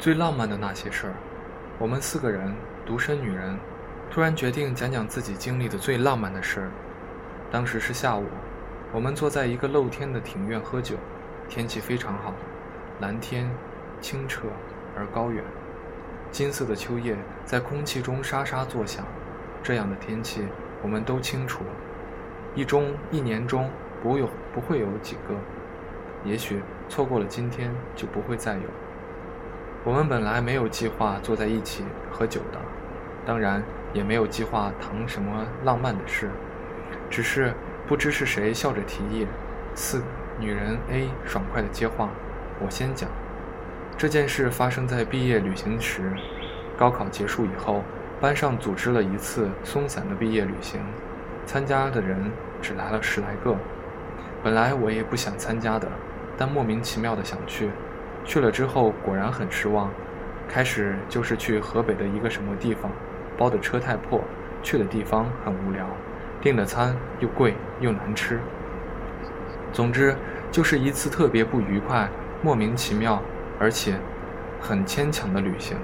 最浪漫的那些事儿，我们四个人，独身女人，突然决定讲讲自己经历的最浪漫的事儿。当时是下午，我们坐在一个露天的庭院喝酒，天气非常好，蓝天清澈而高远，金色的秋叶在空气中沙沙作响。这样的天气，我们都清楚，一中一年中不有不会有几个，也许错过了今天就不会再有。我们本来没有计划坐在一起喝酒的，当然也没有计划谈什么浪漫的事，只是不知是谁笑着提议。四女人 A 爽快的接话：“我先讲。这件事发生在毕业旅行时，高考结束以后，班上组织了一次松散的毕业旅行，参加的人只来了十来个。本来我也不想参加的，但莫名其妙的想去。”去了之后果然很失望，开始就是去河北的一个什么地方，包的车太破，去的地方很无聊，订的餐又贵又难吃。总之就是一次特别不愉快、莫名其妙而且很牵强的旅行，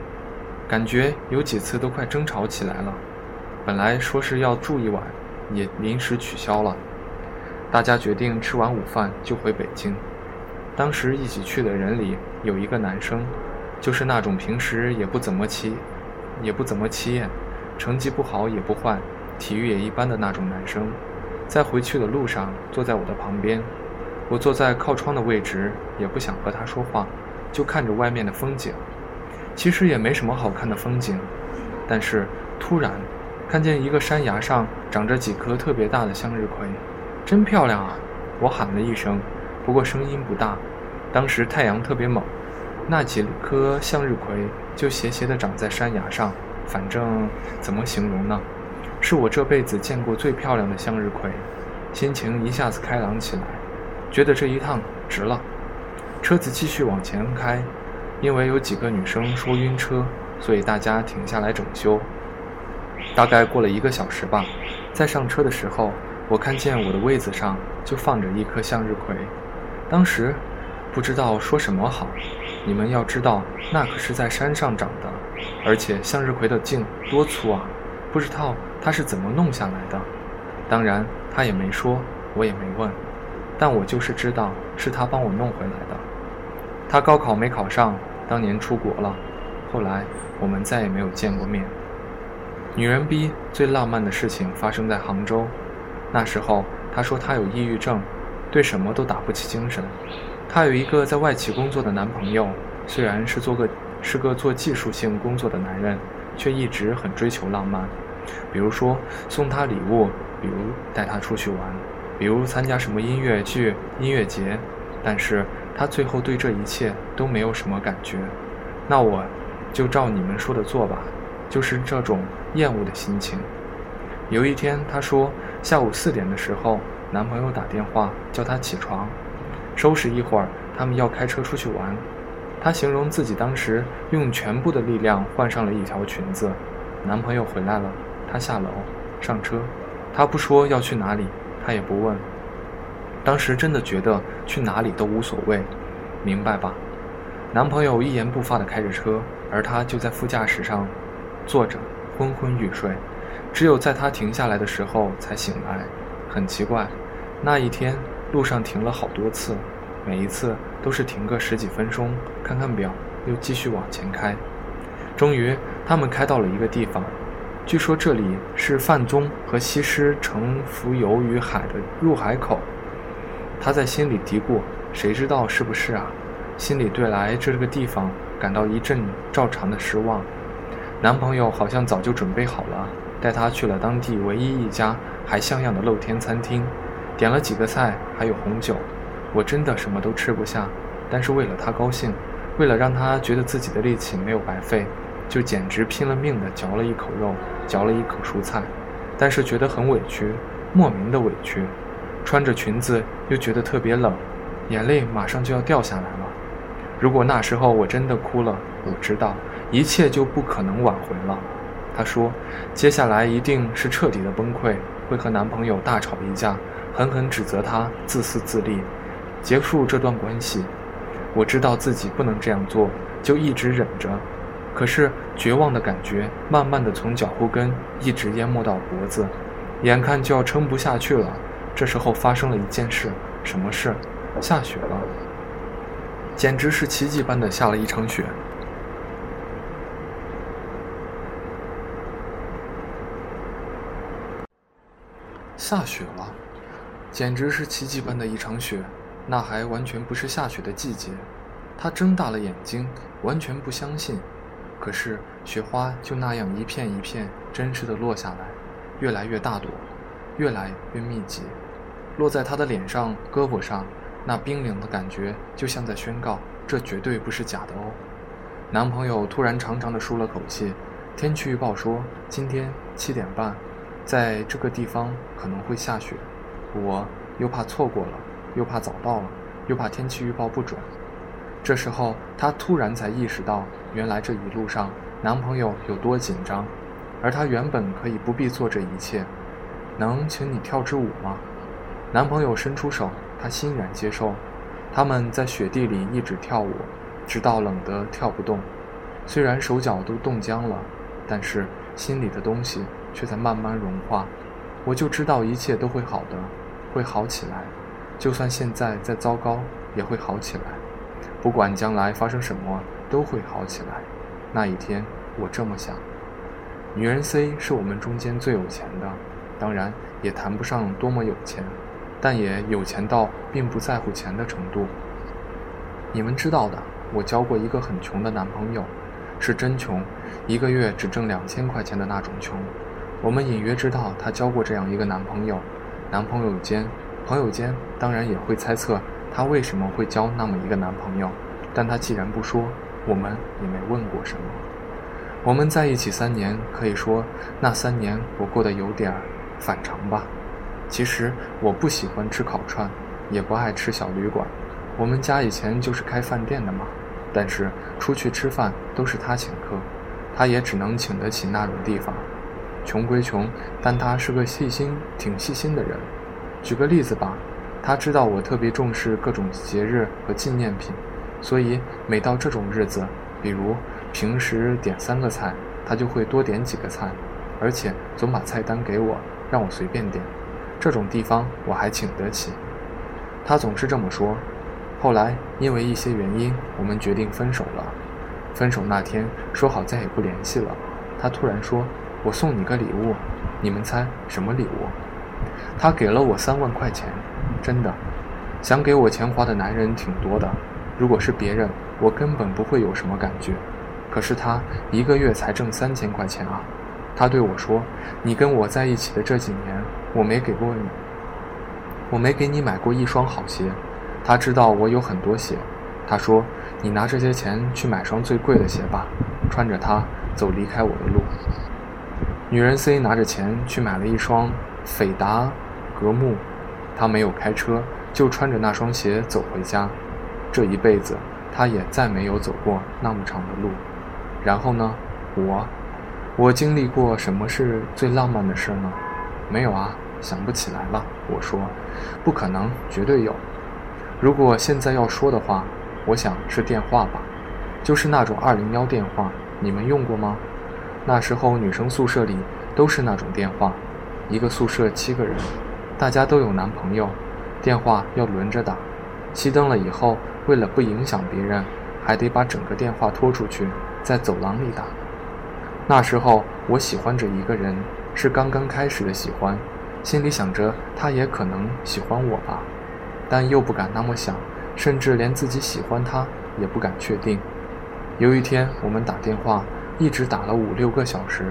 感觉有几次都快争吵起来了。本来说是要住一晚，也临时取消了。大家决定吃完午饭就回北京。当时一起去的人里有一个男生，就是那种平时也不怎么起，也不怎么起眼，成绩不好也不坏，体育也一般的那种男生。在回去的路上，坐在我的旁边，我坐在靠窗的位置，也不想和他说话，就看着外面的风景。其实也没什么好看的风景，但是突然看见一个山崖上长着几棵特别大的向日葵，真漂亮啊！我喊了一声。不过声音不大，当时太阳特别猛，那几颗向日葵就斜斜地长在山崖上，反正怎么形容呢？是我这辈子见过最漂亮的向日葵，心情一下子开朗起来，觉得这一趟值了。车子继续往前开，因为有几个女生说晕车，所以大家停下来整修。大概过了一个小时吧，在上车的时候，我看见我的位子上就放着一颗向日葵。当时不知道说什么好，你们要知道，那可是在山上长的，而且向日葵的茎多粗啊！不知道他是怎么弄下来的。当然他也没说，我也没问，但我就是知道是他帮我弄回来的。他高考没考上，当年出国了，后来我们再也没有见过面。女人逼最浪漫的事情发生在杭州，那时候他说他有抑郁症。对什么都打不起精神。她有一个在外企工作的男朋友，虽然是做个是个做技术性工作的男人，却一直很追求浪漫。比如说送她礼物，比如带她出去玩，比如参加什么音乐剧、音乐节。但是她最后对这一切都没有什么感觉。那我就照你们说的做吧，就是这种厌恶的心情。有一天，她说下午四点的时候。男朋友打电话叫她起床，收拾一会儿，他们要开车出去玩。她形容自己当时用全部的力量换上了一条裙子。男朋友回来了，她下楼上车，她不说要去哪里，他也不问。当时真的觉得去哪里都无所谓，明白吧？男朋友一言不发地开着车，而她就在副驾驶上坐着昏昏欲睡，只有在他停下来的时候才醒来。很奇怪，那一天路上停了好多次，每一次都是停个十几分钟，看看表，又继续往前开。终于，他们开到了一个地方，据说这里是范宗和西施乘浮游于海的入海口。他在心里嘀咕：“谁知道是不是啊？”心里对来这个地方感到一阵照常的失望。男朋友好像早就准备好了。带他去了当地唯一一家还像样的露天餐厅，点了几个菜，还有红酒。我真的什么都吃不下，但是为了她高兴，为了让她觉得自己的力气没有白费，就简直拼了命地嚼了一口肉，嚼了一口蔬菜。但是觉得很委屈，莫名的委屈。穿着裙子又觉得特别冷，眼泪马上就要掉下来了。如果那时候我真的哭了，我知道一切就不可能挽回了。她说：“接下来一定是彻底的崩溃，会和男朋友大吵一架，狠狠指责他自私自利，结束这段关系。”我知道自己不能这样做，就一直忍着。可是绝望的感觉慢慢的从脚后跟一直淹没到脖子，眼看就要撑不下去了。这时候发生了一件事，什么事？下雪了，简直是奇迹般的下了一场雪。下雪了，简直是奇迹般的一场雪。那还完全不是下雪的季节。他睁大了眼睛，完全不相信。可是雪花就那样一片一片真实的落下来，越来越大朵，越来越密集，落在他的脸上、胳膊上，那冰冷的感觉就像在宣告：这绝对不是假的哦。男朋友突然长长的舒了口气。天气预报说今天七点半，在这个地方可能会下雪。我又怕错过了，又怕早到了，又怕天气预报不准。这时候，她突然才意识到，原来这一路上男朋友有多紧张，而她原本可以不必做这一切。能请你跳支舞吗？男朋友伸出手，她欣然接受。他们在雪地里一直跳舞，直到冷得跳不动。虽然手脚都冻僵了，但是心里的东西却在慢慢融化。我就知道一切都会好的，会好起来。就算现在再糟糕，也会好起来。不管将来发生什么，都会好起来。那一天，我这么想。女人 C 是我们中间最有钱的，当然也谈不上多么有钱，但也有钱到并不在乎钱的程度。你们知道的，我交过一个很穷的男朋友，是真穷，一个月只挣两千块钱的那种穷。我们隐约知道她交过这样一个男朋友，男朋友间、朋友间当然也会猜测。她为什么会交那么一个男朋友？但她既然不说，我们也没问过什么。我们在一起三年，可以说那三年我过得有点反常吧。其实我不喜欢吃烤串，也不爱吃小旅馆。我们家以前就是开饭店的嘛。但是出去吃饭都是他请客，他也只能请得起那种地方。穷归穷，但他是个细心、挺细心的人。举个例子吧。他知道我特别重视各种节日和纪念品，所以每到这种日子，比如平时点三个菜，他就会多点几个菜，而且总把菜单给我，让我随便点。这种地方我还请得起。他总是这么说。后来因为一些原因，我们决定分手了。分手那天说好再也不联系了。他突然说：“我送你个礼物。”你们猜什么礼物？他给了我三万块钱。真的，想给我钱花的男人挺多的。如果是别人，我根本不会有什么感觉。可是他一个月才挣三千块钱啊！他对我说：“你跟我在一起的这几年，我没给过你，我没给你买过一双好鞋。”他知道我有很多鞋，他说：“你拿这些钱去买双最贵的鞋吧，穿着它走离开我的路。”女人 C 拿着钱去买了一双斐达格慕。她没有开车，就穿着那双鞋走回家。这一辈子，她也再没有走过那么长的路。然后呢？我，我经历过什么是最浪漫的事呢？没有啊，想不起来了。我说，不可能，绝对有。如果现在要说的话，我想是电话吧，就是那种二零幺电话。你们用过吗？那时候女生宿舍里都是那种电话，一个宿舍七个人。大家都有男朋友，电话要轮着打。熄灯了以后，为了不影响别人，还得把整个电话拖出去，在走廊里打。那时候我喜欢着一个人，是刚刚开始的喜欢，心里想着他也可能喜欢我吧，但又不敢那么想，甚至连自己喜欢他也不敢确定。有一天我们打电话，一直打了五六个小时，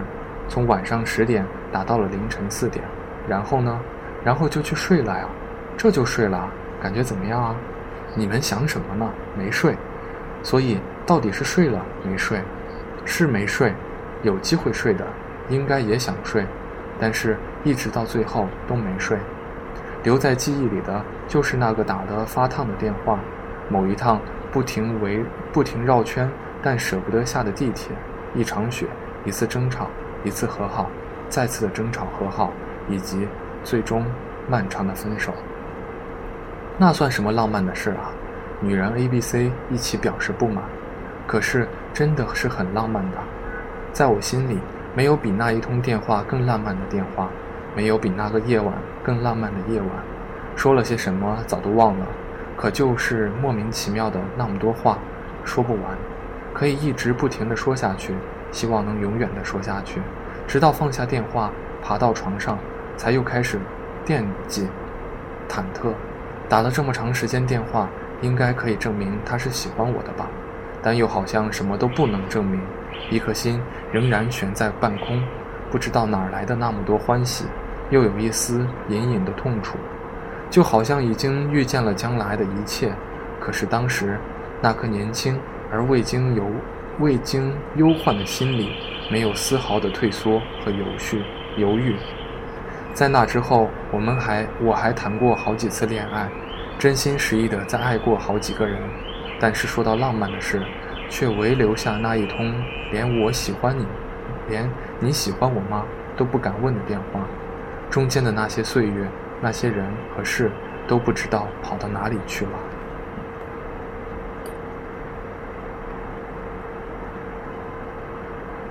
从晚上十点打到了凌晨四点，然后呢？然后就去睡了呀，这就睡了，感觉怎么样啊？你们想什么呢？没睡，所以到底是睡了没睡？是没睡，有机会睡的，应该也想睡，但是一直到最后都没睡。留在记忆里的就是那个打得发烫的电话，某一趟不停围、不停绕圈，但舍不得下的地铁，一场雪，一次争吵，一次和好，再次的争吵和好，以及。最终，漫长的分手，那算什么浪漫的事啊？女人 A、B、C 一起表示不满。可是真的是很浪漫的，在我心里，没有比那一通电话更浪漫的电话，没有比那个夜晚更浪漫的夜晚。说了些什么早都忘了，可就是莫名其妙的那么多话，说不完，可以一直不停的说下去，希望能永远的说下去，直到放下电话，爬到床上，才又开始惦记、忐忑。打了这么长时间电话，应该可以证明他是喜欢我的吧？但又好像什么都不能证明，一颗心仍然悬在半空，不知道哪儿来的那么多欢喜，又有一丝隐隐的痛楚，就好像已经预见了将来的一切。可是当时那颗年轻而未经由未经忧患的心里，没有丝毫的退缩和犹豫犹豫。在那之后，我们还我还谈过好几次恋爱，真心实意的在爱过好几个人。但是说到浪漫的事，却唯留下那一通连我喜欢你，连你喜欢我吗都不敢问的电话。中间的那些岁月，那些人和事，都不知道跑到哪里去了。